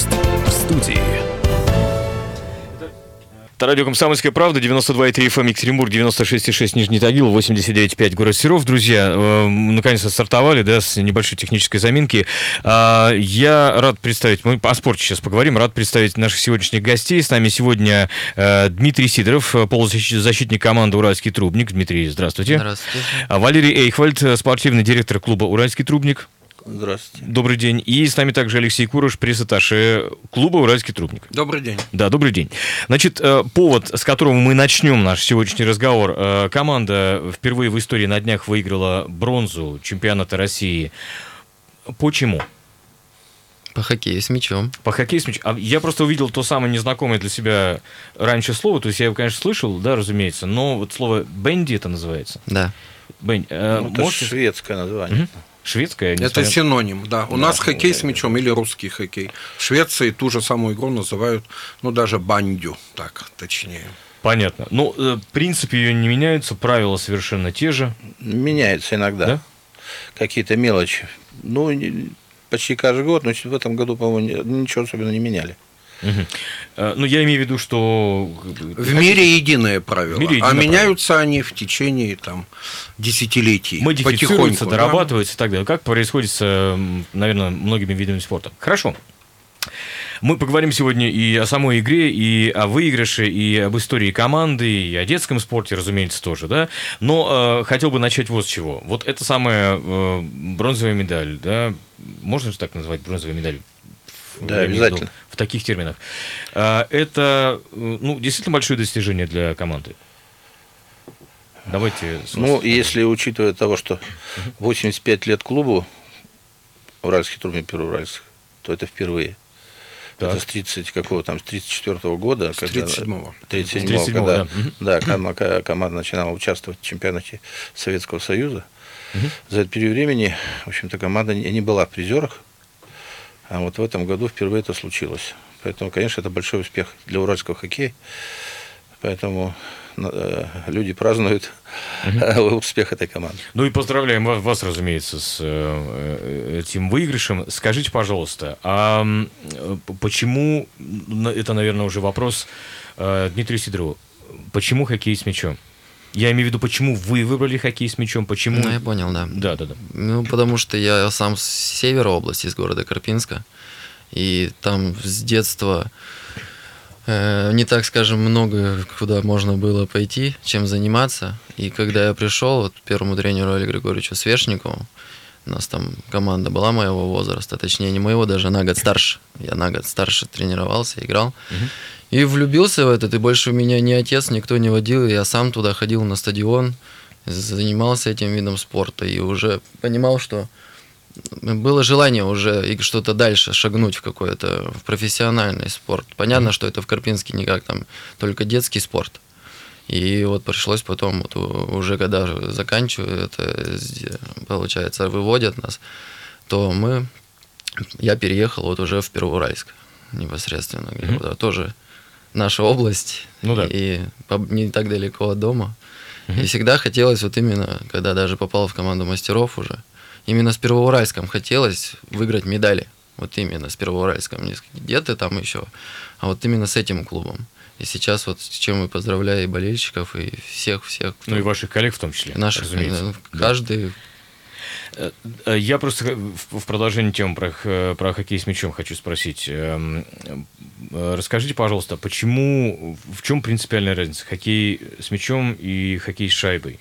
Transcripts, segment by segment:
Гость в студии. Это радио «Комсомольская правда», 92,3 FM Екатеринбург, 96,6 Нижний Тагил, 89,5 город Серов. Друзья, э, наконец-то стартовали, да, с небольшой технической заминки. А, я рад представить, мы о спорте сейчас поговорим, рад представить наших сегодняшних гостей. С нами сегодня э, Дмитрий Сидоров, полузащитник команды «Уральский трубник». Дмитрий, здравствуйте. Здравствуйте. А Валерий Эйхвальд, спортивный директор клуба «Уральский трубник». Здравствуйте. Добрый день. И с нами также Алексей Курош, пресс-атташе клуба «Уральский трубник». Добрый день. Да, добрый день. Значит, э, повод, с которого мы начнем наш сегодняшний разговор. Э, команда впервые в истории на днях выиграла бронзу чемпионата России. Почему? По хоккею с мячом. По хоккею с мячом. А я просто увидел то самое незнакомое для себя раньше слово. То есть я его, конечно, слышал, да, разумеется, но вот слово «бенди» это называется. Да. Бенди. э, Ну, это можете- шведское название. Мгм. Шведское? Это несмотря- синоним, да. У Да, нас хоккей да, с да. мячом или русский хоккей. В Швеции ту же самую игру называют, ну, даже бандю, так точнее. Понятно. Ну, э, принципы ее не меняются, правила совершенно те же. Меняется иногда. Да? Какие-то мелочи. Ну, почти каждый год, но в этом году, по-моему, ничего особенно не меняли. Э, Ну, я имею в виду, что... В мире единое правило, В мире а единое меняются они в течение там десятилетий. модифицируется, потихоньку, да. и так далее. Как происходит с, наверное, многими видами спорта. Хорошо. Мы поговорим сегодня и о самой игре, и о выигрыше, и об истории команды, и о детском спорте, разумеется, тоже, да. Но э, хотел бы начать вот с чего. Вот это самая э, бронзовая медаль, да, можно же так назвать бронзовая медаль? Да, обязательно. В таких терминах. А, Это, э, ну, действительно большое достижение для команды. Давайте. Ну, если учитывая того, что 85 лет клубу Уральский трубник Первоуральск, то это впервые. Так. Это с 30 какого там, с 34 года. С 37-го. 37 С 37-го, когда, да. Команда начинала участвовать в чемпионате Советского Союза. За этот период времени, в общем-то, команда не не была в призерах, а вот в этом году впервые это случилось. Поэтому, конечно, это большой успех для уральского хоккея. Поэтому э, люди празднуют э, успех этой команды. Ну и поздравляем вас, вас, разумеется, с э, этим выигрышем. Скажите, пожалуйста, а почему, это, наверное, уже вопрос Дмитрию Сидорову, почему хоккей с мячом? Я имею в виду, почему вы выбрали хоккей с мячом, почему... Ну, я понял, да. Да, да, да. Ну, потому что я сам с севера области, из города Карпинска. И там с детства э, не так, скажем, много куда можно было пойти, чем заниматься. И когда я пришел вот, к первому тренеру Олегу Григорьевичу Свешникову, у нас там команда была моего возраста, точнее не моего, даже на год старше. Я на год старше тренировался, играл. И влюбился в этот, и больше меня ни отец, никто не водил. Я сам туда ходил на стадион, занимался этим видом спорта и уже понимал, что было желание уже и что-то дальше шагнуть в какой-то в профессиональный спорт. Понятно, что это в Карпинске никак там только детский спорт. И вот пришлось потом, вот у- уже когда заканчиваю, это получается, выводят нас, то мы, я переехал вот уже в Первоуральск непосредственно, а тоже наша область, Ну да. и не так далеко от дома. И всегда хотелось вот именно, когда даже попал в команду мастеров уже, именно с Первоуральском хотелось выиграть медали. Вот именно с Первоуральском. Не где-то там еще, а вот именно с этим клубом. И сейчас вот с чем мы поздравляю и болельщиков, и всех-всех, Ну и ваших коллег в том числе, наших, разумеется. э, Да. каждый Э, э, Я просто в в продолжение темы про, про хоккей с мячом хочу спросить. Э, Расскажите, пожалуйста, почему, в чем принципиальная разница хоккей с мячом и хоккей с шайбой?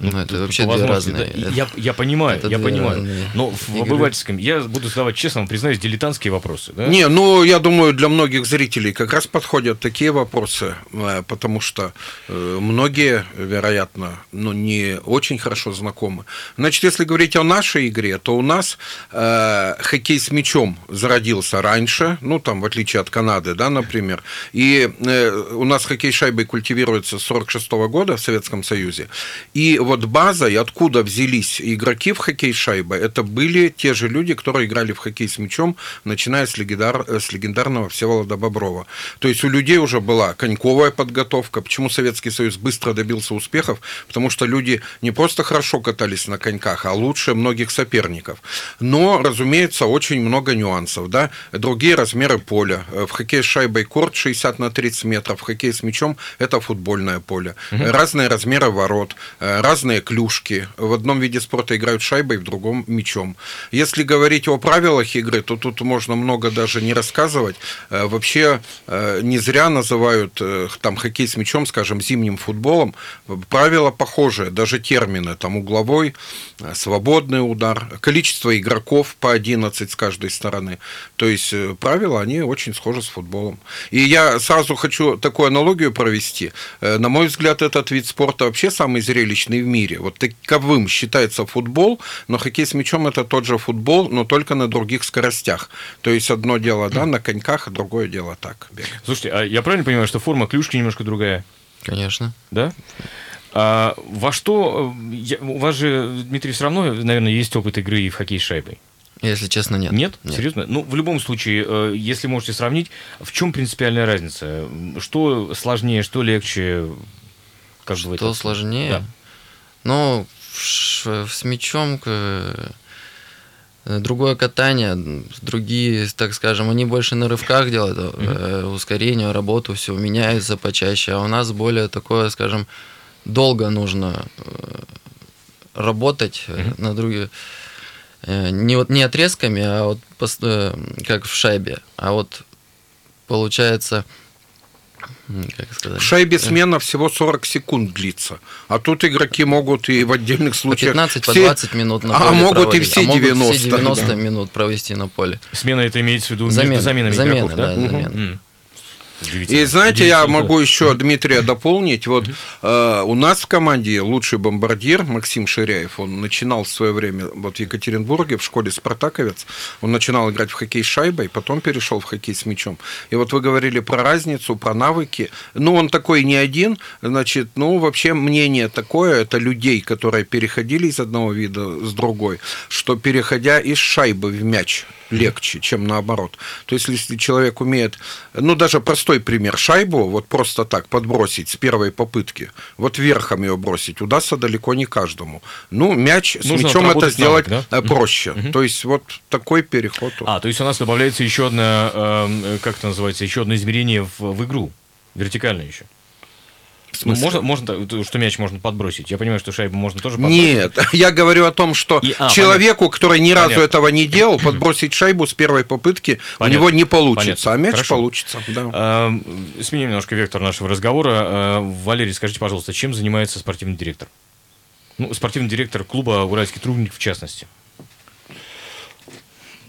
Ну, это вообще две разные. да. Это- Я, я понимаю, это я понимаю. разные Но в игры. обывательском я буду задавать, честно вам признаюсь, дилетантские вопросы. Да? Не, ну, я думаю, для многих зрителей как раз подходят такие вопросы, э, потому что э, многие, вероятно, ну, не очень хорошо знакомы. Значит, если говорить о нашей игре, то у нас э, хоккей с мячом зародился раньше, ну, там, в отличие от Канады, да, например, и э, у нас хоккей с шайбой культивируется с 46 года в Советском Союзе, и вот база, и откуда взялись игроки в хоккей шайба, это были те же люди, которые играли в хоккей с мячом, начиная с, легендар, с легендарного Всеволода Боброва. То есть у людей уже была коньковая подготовка. Почему Советский Союз быстро добился успехов? Потому что люди не просто хорошо катались на коньках, а лучше многих соперников. Но, разумеется, очень много нюансов. Да? Другие размеры поля. В хоккее с шайбой корт 60 на 30 метров, в хоккее с мячом это футбольное поле. Угу. Разные размеры ворот, э, разные клюшки. В одном виде спорта играют шайбой, в другом мячом. Если говорить о правилах игры, то тут можно много даже не рассказывать. Э, вообще э, не зря называют там хоккей с мячом, скажем, зимним футболом. Правила похожие, даже термины. Там угловой, свободный удар, количество игроков по 11 с каждой стороны. То есть правила, они очень схожи с футболом. И я сразу хочу такую аналогию провести. На мой взгляд, этот вид спорта вообще самый зрелищный в мире. Вот таковым считается футбол, но хоккей с мячом это тот же футбол, но только на других скоростях. То есть одно дело, да, на коньках, а другое дело так. Бегать. Слушайте, а я правильно понимаю, что форма клюшки немножко другая? Конечно. Да? А во что... Я, у вас же, Дмитрий, все равно, наверное, есть опыт игры и в хоккей с шайбой. Если честно, нет. Нет? нет. Серьезно? Ну, в любом случае, э, если можете сравнить, в чем принципиальная разница? Что сложнее, что легче? Как что это? сложнее? Да. Ну, с мячом э, другое катание, другие, так скажем, они больше на рывках делают, mm-hmm. ускорение, работу, все меняется почаще, а у нас более такое, скажем, долго нужно работать mm-hmm. на другие не вот не отрезками, а вот как в шайбе, а вот получается как сказать? В шайбе смена всего 40 секунд длится. А тут игроки могут и в отдельных случаях... По 15, все... по 20 минут на а поле А могут проводить. и все 90. А могут все 90 да. минут провести на поле. Смена это имеется в виду замена, заменами замена, игроков, да? да угу. замена. И знаете, я могу еще Дмитрия дополнить. Вот э, у нас в команде лучший бомбардир Максим Ширяев. Он начинал в свое время вот в Екатеринбурге в школе Спартаковец. Он начинал играть в хоккей с шайбой, потом перешел в хоккей с мячом. И вот вы говорили про разницу, про навыки. Ну, он такой не один. Значит, ну, вообще мнение такое, это людей, которые переходили из одного вида с другой, что переходя из шайбы в мяч, легче, чем наоборот. То есть, если человек умеет, ну, даже простой пример, шайбу вот просто так подбросить с первой попытки, вот верхом ее бросить, удастся далеко не каждому. Ну, мяч с Нужно мячом это сделать навык, да? Э, проще. Угу. То есть, вот такой переход. А, то есть, у нас добавляется еще одно, э, как это называется, еще одно измерение в, в игру, вертикальное еще. Ну, можно, можно, что мяч можно подбросить. Я понимаю, что шайбу можно тоже подбросить. Нет, я говорю о том, что и, а, человеку, понятно. который ни разу понятно. этого не делал, подбросить шайбу с первой попытки понятно. у него не получится, понятно. а мяч Хорошо. получится. Да. А, сменим немножко вектор нашего разговора. А, Валерий, скажите, пожалуйста, чем занимается спортивный директор? Ну, спортивный директор клуба «Уральский трубник» в частности.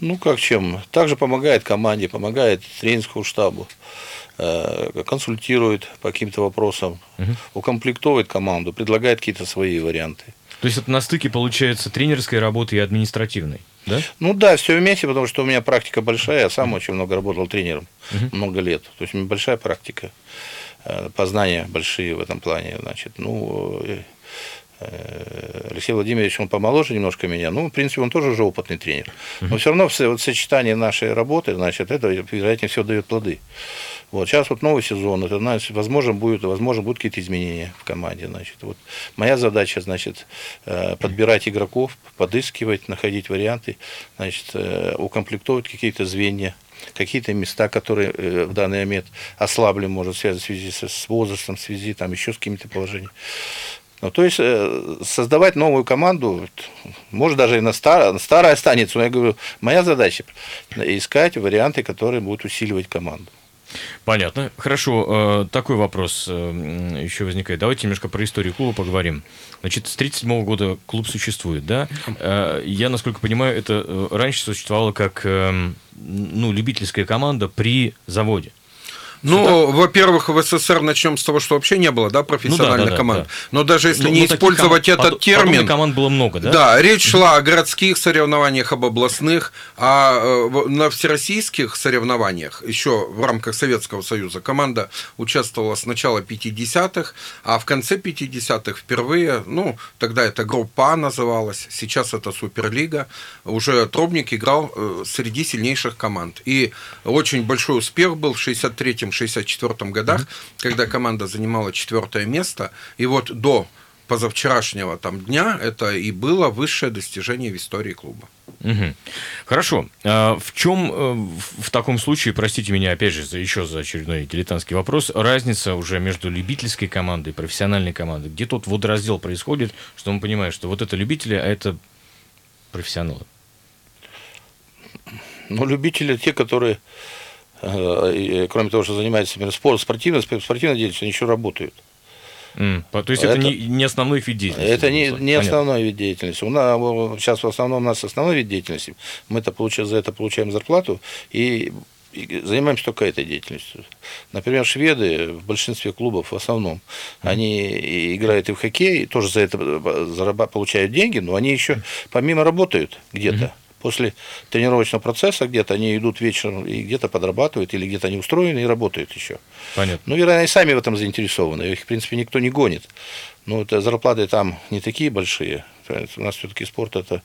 Ну, как чем? Также помогает команде, помогает тренерскому штабу. Э, консультирует по каким-то вопросам, угу. укомплектовывает команду, предлагает какие-то свои варианты. То есть это на стыке получается тренерской работы и административной, да? Ну да, все вместе, потому что у меня практика большая, я сам очень много работал тренером, угу. много лет. То есть у меня большая практика, э, познания большие в этом плане. Значит, ну, э, Алексей Владимирович, он помоложе немножко меня, ну, в принципе, он тоже уже опытный тренер. Но все равно вот сочетание нашей работы, значит, это, вероятнее всего, дает плоды. Вот, сейчас вот новый сезон, это, значит, возможно, будет, возможно, будут какие-то изменения в команде. Значит, вот моя задача, значит, э, подбирать игроков, подыскивать, находить варианты, значит, э, укомплектовать какие-то звенья, какие-то места, которые э, в данный момент ослабли, может, в связи, в связи с возрастом, в связи там еще с какими-то положениями. Ну, то есть создавать новую команду, может даже и на старая, старая останется, но я говорю, моя задача искать варианты, которые будут усиливать команду. Понятно. Хорошо. Э, такой вопрос э, еще возникает. Давайте немножко про историю клуба поговорим. Значит, с 1937 года клуб существует, да? Э, я, насколько понимаю, это раньше существовало как ну, любительская команда при заводе. Ну, во-первых, в СССР начнем с того, что вообще не было, да, профессиональных ну, да, да, команд. Да. Но даже если ну, не использовать команд, этот термин... команд было много, да? Да, речь шла о городских соревнованиях, об областных, а э, на всероссийских соревнованиях, еще в рамках Советского Союза, команда участвовала с начала 50-х, а в конце 50-х впервые, ну, тогда это группа А называлась, сейчас это Суперлига, уже Тробник играл э, среди сильнейших команд. И очень большой успех был в 63-64 годах, mm-hmm. когда команда занимала четвертое место. И вот до позавчерашнего там дня это и было высшее достижение в истории клуба. Угу. Хорошо. А в чем э, в таком случае, простите меня опять же за, еще за очередной дилетантский вопрос, разница уже между любительской командой и профессиональной командой? Где тот водораздел происходит, что мы понимаем, что вот это любители, а это профессионалы? Ну, любители те, которые кроме того, что занимаются спорт, спортивной, спортивной деятельностью, они еще работают. Mm. То есть это, это не, не основной вид деятельности? Это не, не основной вид деятельности. У нас, сейчас в основном у нас основной вид деятельности. Мы это получаем, за это получаем зарплату и, и занимаемся только этой деятельностью. Например, шведы в большинстве клубов в основном, mm. они играют и в хоккей, тоже за это зарабатывают, получают деньги, но они еще помимо работают где-то. Mm-hmm после тренировочного процесса где-то они идут вечером и где-то подрабатывают, или где-то они устроены и работают еще. Понятно. Ну, вероятно, они сами в этом заинтересованы. Их, в принципе, никто не гонит. Но это зарплаты там не такие большие. У нас все-таки спорт это,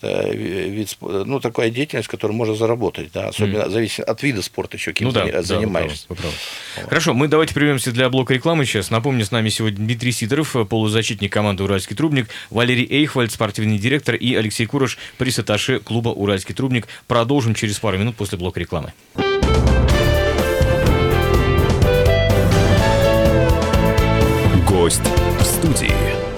это вид, ну, такая деятельность, которую можно заработать, да, особенно mm. зависит от вида спорта еще, кем ну, да, занимаешься. Да, вы правы, вы правы. Хорошо, мы давайте прервемся для блока рекламы сейчас. Напомню, с нами сегодня Дмитрий Сидоров, полузащитник команды «Уральский трубник», Валерий Эйхвальд, спортивный директор, и Алексей Курош, пресс-атташе клуба «Уральский трубник». Продолжим через пару минут после блока рекламы. Гость в студии.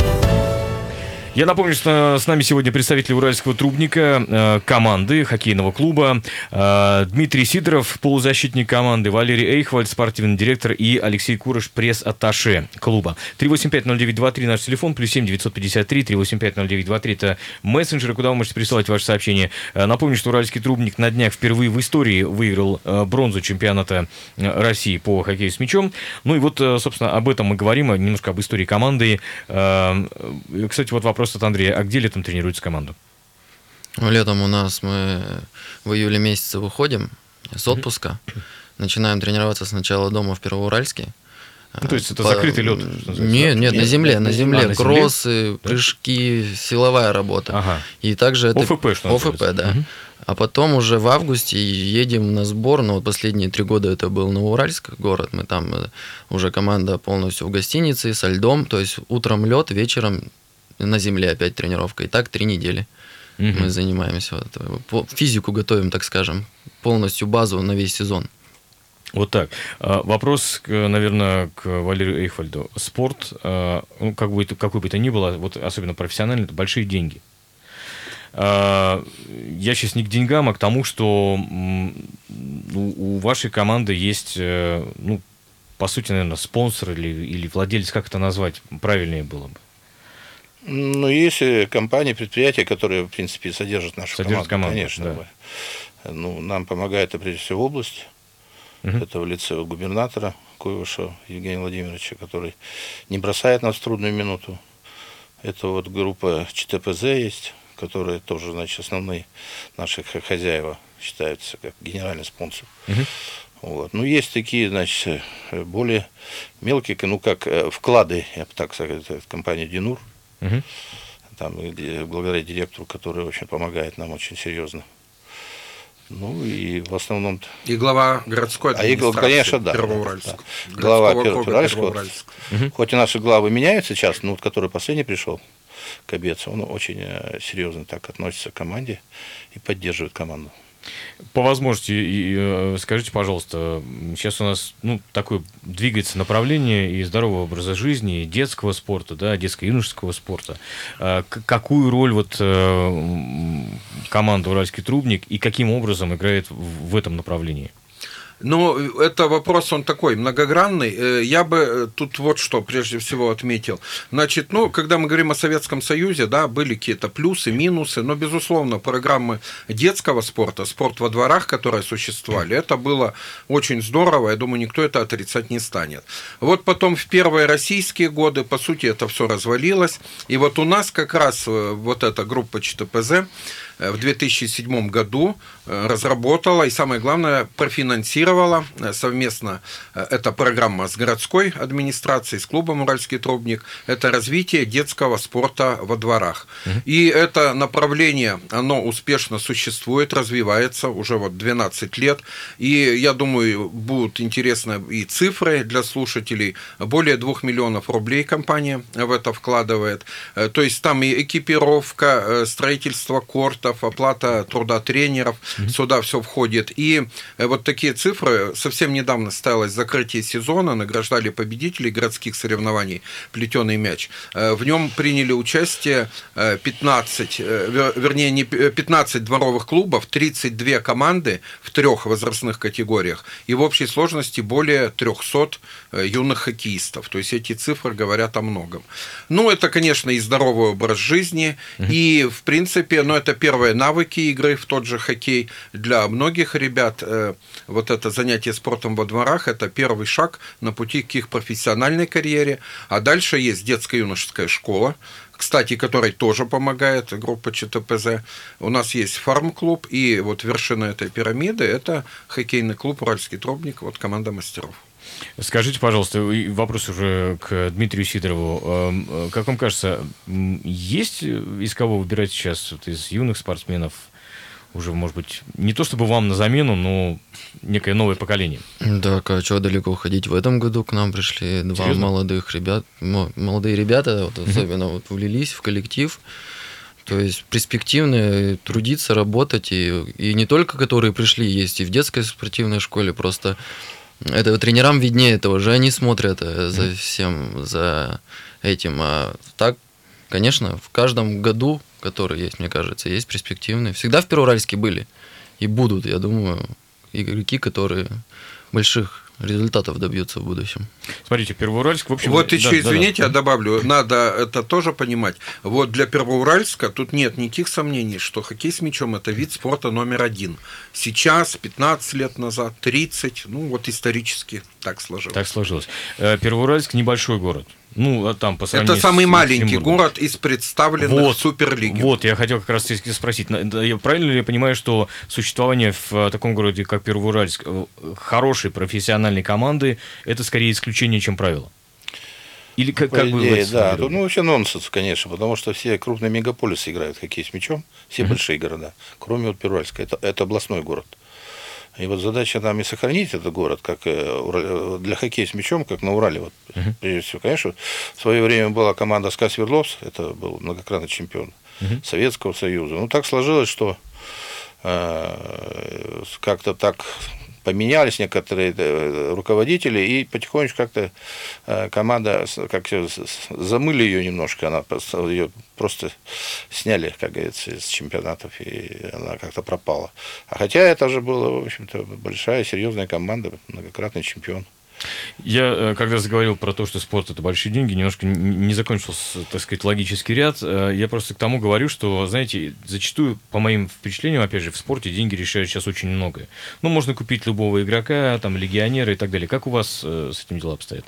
Я напомню, что с нами сегодня представитель Уральского трубника, э, команды хоккейного клуба, э, Дмитрий Сидоров, полузащитник команды, Валерий Эйхвальд, спортивный директор и Алексей Курыш, пресс-атташе клуба. 3850923 наш телефон, плюс 7 953 3850923 это мессенджеры, куда вы можете присылать ваши сообщения. Э, напомню, что Уральский трубник на днях впервые в истории выиграл бронзу чемпионата России по хоккею с мячом. Ну и вот, собственно, об этом мы говорим, немножко об истории команды. Кстати, вот вопрос вопрос от Андрея. А где летом тренируется команда? Ну, летом у нас мы в июле месяце выходим с отпуска. Начинаем тренироваться сначала дома в Первоуральске. Ну, то есть это По... закрытый лед? Нет, нет, на земле, на земле. А, на Кроссы, земле? прыжки, силовая работа. Ага. И также это... ОФП, что ОФП, да. Угу. А потом уже в августе едем на сбор, ну вот последние три года это был Новоуральск город, мы там э, уже команда полностью в гостинице, со льдом, то есть утром лед, вечером на земле опять тренировка. И так три недели угу. мы занимаемся. Вот, физику готовим, так скажем, полностью базу на весь сезон. Вот так. А, вопрос, наверное, к Валерию Эйхвальду. Спорт, а, ну, как бы, какой бы то ни было, вот особенно профессиональный, это большие деньги. А, я сейчас не к деньгам, а к тому, что у вашей команды есть, э, ну, по сути, наверное, спонсор или, или владелец, как это назвать, правильнее было бы. Ну, есть э, компании, предприятия, которые, в принципе, содержат нашу содержат команду. команду. Конечно. Да. Ну, нам помогает, это, прежде всего, область. Угу. Это в лице губернатора Куйвышева Евгения Владимировича, который не бросает нас в трудную минуту. Это вот группа ЧТПЗ есть, которые тоже, значит, основные наши хозяева считаются как генеральный спонсор. Угу. Вот. Ну, есть такие, значит, более мелкие, ну, как э, вклады, я бы так сказать, компания Динур. Угу. Там, благодаря директору, который очень помогает нам очень серьезно. Ну и в основном... И глава городской администрации. А и, конечно, да. Первоуральск. Да. Глава Первоуральского. Угу. Хоть и наши главы меняются сейчас, но вот который последний пришел, Кобец, он очень э, серьезно так относится к команде и поддерживает команду. По возможности, э, скажите, пожалуйста, сейчас у нас ну, такое двигается направление и здорового образа жизни, и детского спорта, да, детско-юношеского спорта. А какую роль вот э, команда «Уральский трубник» и каким образом играет в этом направлении? Но это вопрос, он такой многогранный. Э, я бы э, тут вот что прежде всего отметил. Значит, ну, когда мы говорим о Советском Союзе, да, были какие-то плюсы, минусы, но, безусловно, программы детского спорта, спорт во дворах, которые существовали, это было очень здорово, я думаю, никто это отрицать не станет. Вот потом в первые российские годы, по сути, это все развалилось, и вот у нас как раз э, вот эта группа ЧТПЗ, в 2007 году э, разработала и, самое главное, профинансировала э, совместно эта программа с городской администрацией, с клубом «Уральский трубник». Это развитие детского спорта во дворах. И это направление, оно успешно существует, развивается уже вот 12 лет. И я думаю, будут интересны и цифры для слушателей. Более 2 миллионов рублей компания в это вкладывает. То есть там и экипировка, строительство корт, концертов, оплата труда тренеров, mm-hmm. сюда все входит. И э, вот такие цифры. Совсем недавно состоялось закрытие сезона, награждали победителей городских соревнований «Плетеный мяч». Э, в нем приняли участие 15, э, вернее, не 15 дворовых клубов, 32 команды в трех возрастных категориях и в общей сложности более 300 юных хоккеистов. То есть эти цифры говорят о многом. Ну, это, конечно, и здоровый образ жизни, mm-hmm. и, в принципе, ну, это первое первые навыки игры в тот же хоккей. Для многих ребят э, вот это занятие спортом во дворах – это первый шаг на пути к их профессиональной карьере. А дальше есть детско-юношеская школа, кстати, которой тоже помогает группа ЧТПЗ. У нас есть фарм-клуб, и вот вершина этой пирамиды – это хоккейный клуб «Уральский тропник», вот команда мастеров. Скажите, пожалуйста, вопрос уже к Дмитрию Сидорову. Эм, э, как вам кажется, есть из кого выбирать сейчас вот из юных спортсменов уже, может быть, не то чтобы вам на замену, но некое новое поколение? Да, а что далеко уходить? В этом году к нам пришли два Серьезно? молодых ребят, молодые ребята, вот, особенно вот влились в коллектив. То есть перспективные, трудиться, работать, и, и не только которые пришли, есть и в детской спортивной школе, просто это тренерам виднее, это уже они смотрят э, за всем, за этим. А так, конечно, в каждом году, который есть, мне кажется, есть перспективные. Всегда в Первоуральске были и будут, я думаю, игроки, которые больших результатов добьются в будущем. Смотрите, Первоуральск, в общем... Вот еще, да, извините, да, да. я добавлю, надо это тоже понимать. Вот для Первоуральска тут нет никаких сомнений, что хоккей с мячом – это вид спорта номер один. Сейчас, 15 лет назад, 30, ну вот исторически так сложилось. Так сложилось. Э, Первоуральск – небольшой город. Ну, а там по Это самый с, маленький город из представленных вот, в Суперлиге. Вот, я хотел как раз спросить, правильно ли я понимаю, что существование в э, таком городе, как Первоуральск, э, хорошей профессиональной команды, это скорее исключение, чем правило? Или как, по как идее, да. Тут, ну, вообще нонсенс, конечно, потому что все крупные мегаполисы играют в хоккей с мячом, все mm-hmm. большие города, кроме вот Первоуральска. Это, это областной город. И вот задача нам и сохранить этот город, как э, для хоккея с мячом, как на Урале. Вот, uh-huh. Прежде всего, конечно, в свое время была команда СКА Свердловск, это был многократный чемпион uh-huh. Советского Союза. Ну, так сложилось, что э, как-то так поменялись некоторые э, руководители, и потихонечку как-то э, команда как замыли ее немножко, она ее просто сняли, как говорится, из чемпионатов, и она как-то пропала. А хотя это же была, в общем-то, большая, серьезная команда, многократный чемпион. Я, э, когда заговорил про то, что спорт это большие деньги, немножко не закончился, так сказать, логический ряд. Э, я просто к тому говорю, что, знаете, зачастую, по моим впечатлениям, опять же, в спорте деньги решают сейчас очень многое. Ну, можно купить любого игрока, там, легионера и так далее. Как у вас э, с этим дела обстоят?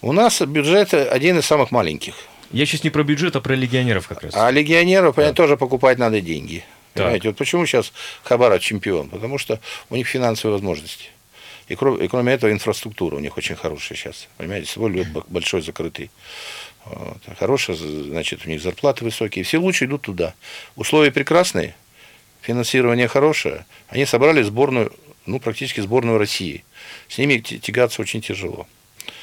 У нас бюджет один из самых маленьких. Я сейчас не про бюджет, а про легионеров как раз. А легионеров, да. тоже покупать надо деньги. Понимаете, вот почему сейчас Хабара чемпион? Потому что у них финансовые возможности. И кроме, и кроме этого инфраструктура у них очень хорошая сейчас. Понимаете, свой лед большой закрытый. Вот. Хорошая, значит, у них зарплаты высокие. Все лучше идут туда. Условия прекрасные, финансирование хорошее. Они собрали сборную, ну, практически сборную России. С ними тягаться очень тяжело.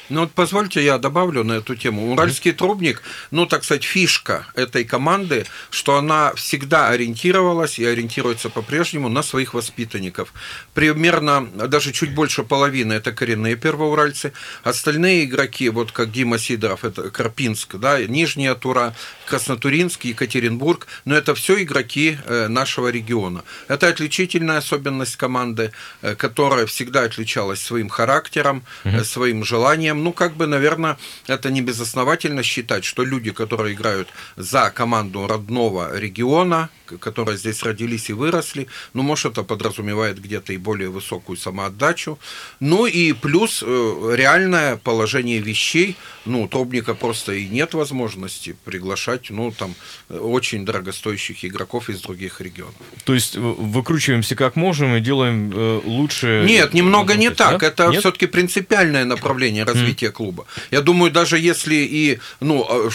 Ну вот позвольте я добавлю на эту тему. Уральский трубник, ну так сказать, фишка этой команды, что она всегда ориентировалась и ориентируется по-прежнему на своих воспитанников. Примерно даже чуть больше половины это коренные первоуральцы. Остальные игроки, вот как Дима Сидоров, это Карпинск, да, Нижняя Тура, Краснотуринск, Екатеринбург, но это все игроки э, нашего региона. Это отличительная особенность команды, э, которая всегда отличалась своим характером, угу. своим желанием. Ну, как бы, наверное, это не безосновательно считать, что люди, которые играют за команду родного региона, которые здесь родились и выросли, ну, может, это подразумевает где-то и более высокую самоотдачу. Ну, и плюс реальное положение вещей, ну, Тробника просто и нет возможности приглашать ну, там, очень дорогостоящих игроков из других регионов. То есть выкручиваемся как можем и делаем э, лучше? Нет, немного не так. Да? Это все-таки принципиальное направление развития mm. клуба. Я думаю, даже если и ну, а,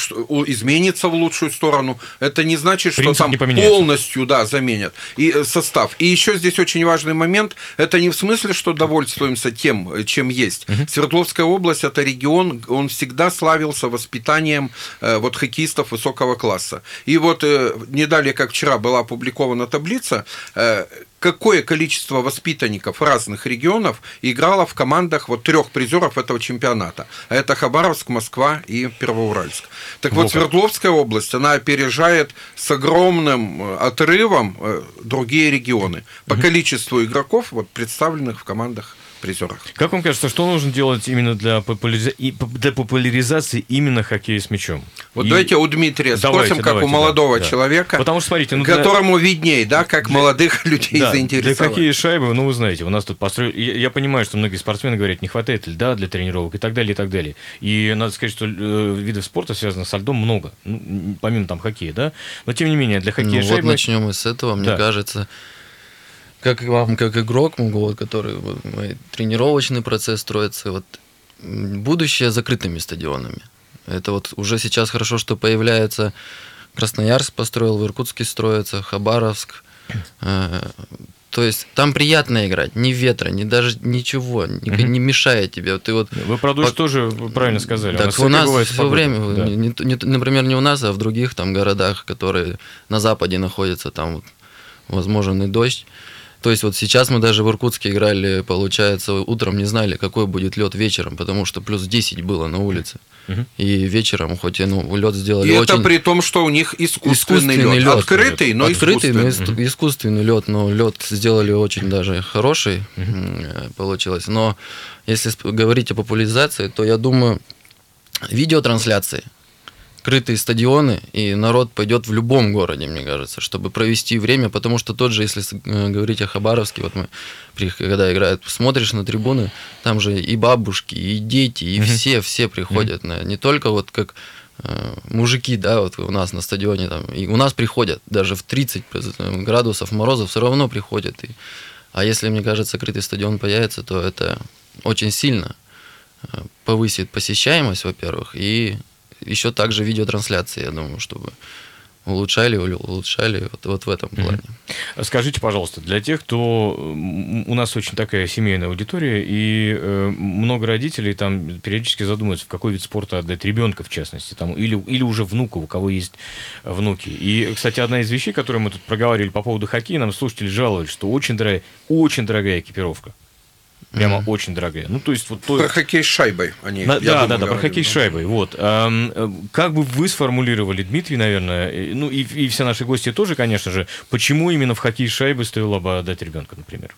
изменится в лучшую сторону, это не значит, что Принцип там полностью да, заменят и э, состав. И еще здесь очень важный момент. Это не в смысле, что довольствуемся тем, чем есть. Mm-hmm. Свердловская область это регион, он всегда славился воспитанием э, вот хоккеистов высокого класса. И вот э, не далее, как вчера была опубликована таблица, э, какое количество воспитанников разных регионов играло в командах вот трех призеров этого чемпионата. А это Хабаровск, Москва и Первоуральск. Так вот, Свердловская область, она опережает с огромным э, отрывом другие регионы по количеству игроков, вот, представленных в командах призерах. Как вам кажется, что нужно делать именно для, популяриза... для популяризации именно хоккея с мячом? Вот и... давайте у Дмитрия давайте, спросим, как давайте, у молодого да, человека, Потому что, смотрите, ну, которому для... видней, да, как для... молодых людей да, заинтересовать. Для хоккея шайбы, ну, вы знаете, у нас тут построили... Я, я понимаю, что многие спортсмены говорят, не хватает льда для тренировок и так далее, и так далее. И надо сказать, что э, видов спорта, связанных со льдом, много. Ну, помимо там хоккея, да? Но, тем не менее, для хоккея ну, шайбы... вот начнем мы с этого, мне да. кажется как вам, как игрок, вот, который тренировочный процесс строится, вот будущее закрытыми стадионами. Это вот уже сейчас хорошо, что появляется Красноярск построил, в Иркутске строится, Хабаровск. Э, то есть там приятно играть, ни ветра, ни даже ничего, не, угу. не мешает тебе. Ты вот Вы про дождь по... тоже правильно сказали. Так у нас, у нас все время, да. не, не, например, не у нас, а в других там городах, которые на западе находятся, там вот возможен и дождь. То есть вот сейчас мы даже в Иркутске играли, получается, утром не знали, какой будет лед вечером, потому что плюс 10 было на улице. Угу. И вечером, хоть и ну, лед сделали и очень... это при том, что у них искусственный, искусственный лед. лед. Открытый, но Открытый, искусственный. но искусственный лед, но лед сделали очень даже хороший, угу. получилось. Но если говорить о популяризации, то я думаю, видеотрансляции – крытые стадионы, и народ пойдет в любом городе, мне кажется, чтобы провести время, потому что тот же, если э, говорить о Хабаровске, вот мы, когда играют, смотришь на трибуны, там же и бабушки, и дети, и mm-hmm. все, все приходят, mm-hmm. на, не только вот как э, мужики, да, вот у нас на стадионе, там, и у нас приходят, даже в 30 градусов мороза все равно приходят, и, а если, мне кажется, крытый стадион появится, то это очень сильно э, повысит посещаемость, во-первых, и еще также видеотрансляции, я думаю, чтобы улучшали, улучшали вот, вот в этом плане. Скажите, пожалуйста, для тех, кто у нас очень такая семейная аудитория, и э, много родителей там периодически задумываются, в какой вид спорта отдать ребенка, в частности, там, или, или уже внука, у кого есть внуки. И, кстати, одна из вещей, которую мы тут проговаривали по поводу хоккея, нам слушатели жаловались, что очень дорогая, очень дорогая экипировка. Прямо mm-hmm. очень дорогая. Ну, то есть вот то... Про хоккей с шайбой они. Да, да, да, да, про хоккей с шайбой. Вот. Э, как бы вы сформулировали, Дмитрий, наверное, ну и, и все наши гости тоже, конечно же, почему именно в хоккей с шайбой стоило бы отдать ребенка, например?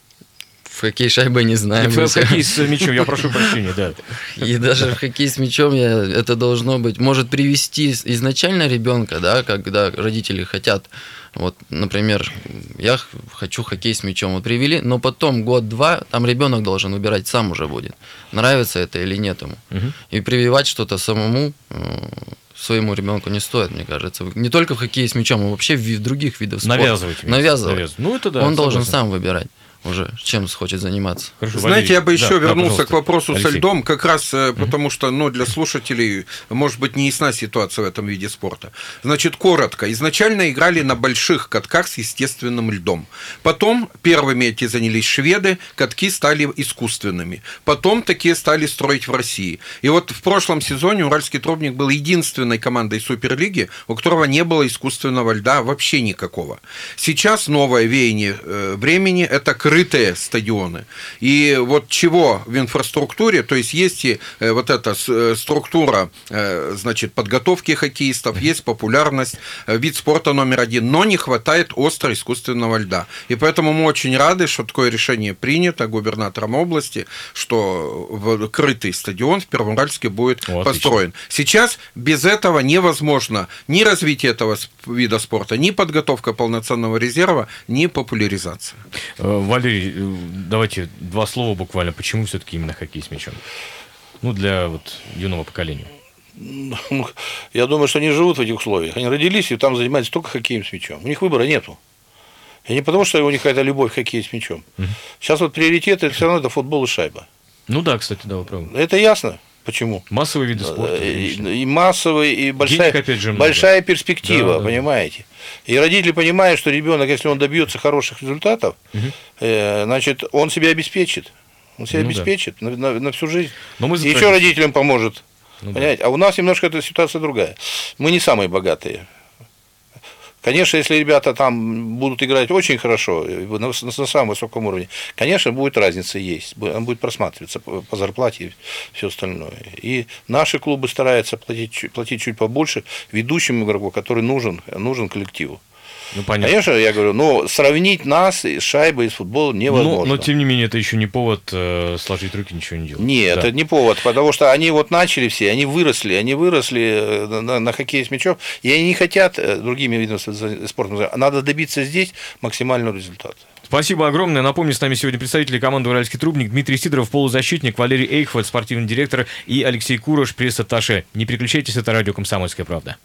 В хоккей с шайбой не знаю. В, в хоккей с мячом, я прошу прощения, да. И даже в хоккей с мячом я, это должно быть, может привести изначально ребенка, да, когда родители хотят вот, например, я хочу хоккей с мячом. Вот привели, но потом год-два, там ребенок должен выбирать сам уже будет, нравится это или нет ему. Угу. И прививать что-то самому э, своему ребенку не стоит, мне кажется. Не только в хоккее с мячом, а вообще в других видах спорта. Навязывать. Навязывать. Навязывать. Ну, это да. Он согласен. должен сам выбирать. Уже, чем хочет заниматься. Хорошо, Знаете, Валерий, я бы еще да, вернулся да, к вопросу Алексей. со льдом, как раз угу. потому что, ну, для слушателей, может быть, не ясна ситуация в этом виде спорта. Значит, коротко. Изначально играли на больших катках с естественным льдом. Потом первыми эти занялись шведы, катки стали искусственными. Потом такие стали строить в России. И вот в прошлом сезоне Уральский трубник был единственной командой Суперлиги, у которого не было искусственного льда вообще никакого. Сейчас новое веяние э, времени – это крытые стадионы. И вот чего в инфраструктуре, то есть есть и э, вот эта э, структура, значит, подготовки хоккеистов, есть популярность, вид спорта номер один, но не хватает остро искусственного льда. И поэтому мы очень рады, что такое решение принято губернатором области, что крытый стадион в Первоуральске будет О, построен. Сейчас без этого невозможно ни развитие этого вида спорта, ни подготовка полноценного резерва, ни популяризация. Э, Валерий, э, давайте два слова буквально. Почему все-таки именно хоккей с мячом? Ну, для вот юного поколения. Ну, я думаю, что они живут в этих условиях. Они родились и там занимаются только хоккеем с мячом. У них выбора нету. И не потому, что у них какая-то любовь к хоккею с мячом. Угу. Сейчас вот приоритет это все равно это футбол и шайба. Ну да, кстати, да, вы правы. Это ясно. Почему? Массовые виды спорта. И, и массовые, и большая, Денег, опять же, большая перспектива, да, понимаете? Да. И родители понимают, что ребенок, если он добьется хороших результатов, угу. э, значит, он себя обеспечит. Он себя ну, обеспечит да. на, на, на всю жизнь. Но мы и еще родителям поможет. Ну, понимаете? Да. А у нас немножко эта ситуация другая. Мы не самые богатые. Конечно, если ребята там будут играть очень хорошо, на, на, на самом высоком уровне, конечно, будет разница есть, она будет просматриваться по, по зарплате и все остальное. И наши клубы стараются платить, платить чуть побольше ведущему игроку, который нужен, нужен коллективу. Ну, понятно. Конечно, я говорю, но сравнить нас с шайбой, с футболом невозможно. Но, но тем не менее, это еще не повод э, сложить руки, ничего не делать. Нет, да. это не повод, потому что они вот начали все, они выросли, они выросли э, на, на хоккее с мячом, и они не хотят э, другими видами спорта. Надо добиться здесь максимального результата. Спасибо огромное. Напомню, с нами сегодня представители команды «Уральский трубник» Дмитрий Сидоров, полузащитник, Валерий Эйхвальд, спортивный директор и Алексей Курош, пресс-атташе. Не переключайтесь, это радио «Комсомольская правда».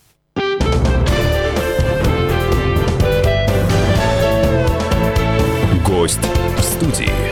Гость в студии.